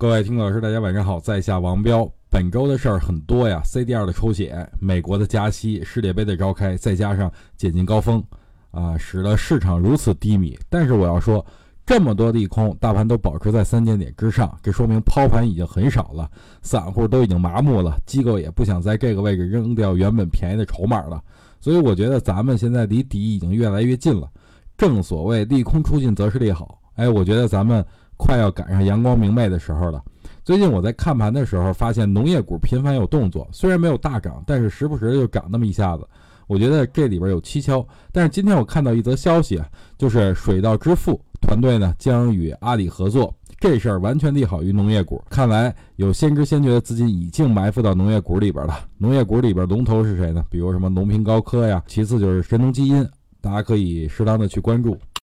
各位听众老师，大家晚上好，在下王彪。本周的事儿很多呀，CDR 的抽血，美国的加息，世界杯的召开，再加上解禁高峰，啊，使得市场如此低迷。但是我要说，这么多利空，大盘都保持在三千点之上，这说明抛盘已经很少了，散户都已经麻木了，机构也不想在这个位置扔掉原本便宜的筹码了。所以我觉得咱们现在离底已经越来越近了。正所谓利空出尽则是利好，哎，我觉得咱们。快要赶上阳光明媚的时候了。最近我在看盘的时候，发现农业股频繁有动作，虽然没有大涨，但是时不时就涨那么一下子。我觉得这里边有蹊跷。但是今天我看到一则消息啊，就是水稻之父团队呢将与阿里合作，这事儿完全利好于农业股。看来有先知先觉的资金已经埋伏到农业股里边了。农业股里边龙头是谁呢？比如什么农平高科呀，其次就是神农基因，大家可以适当的去关注。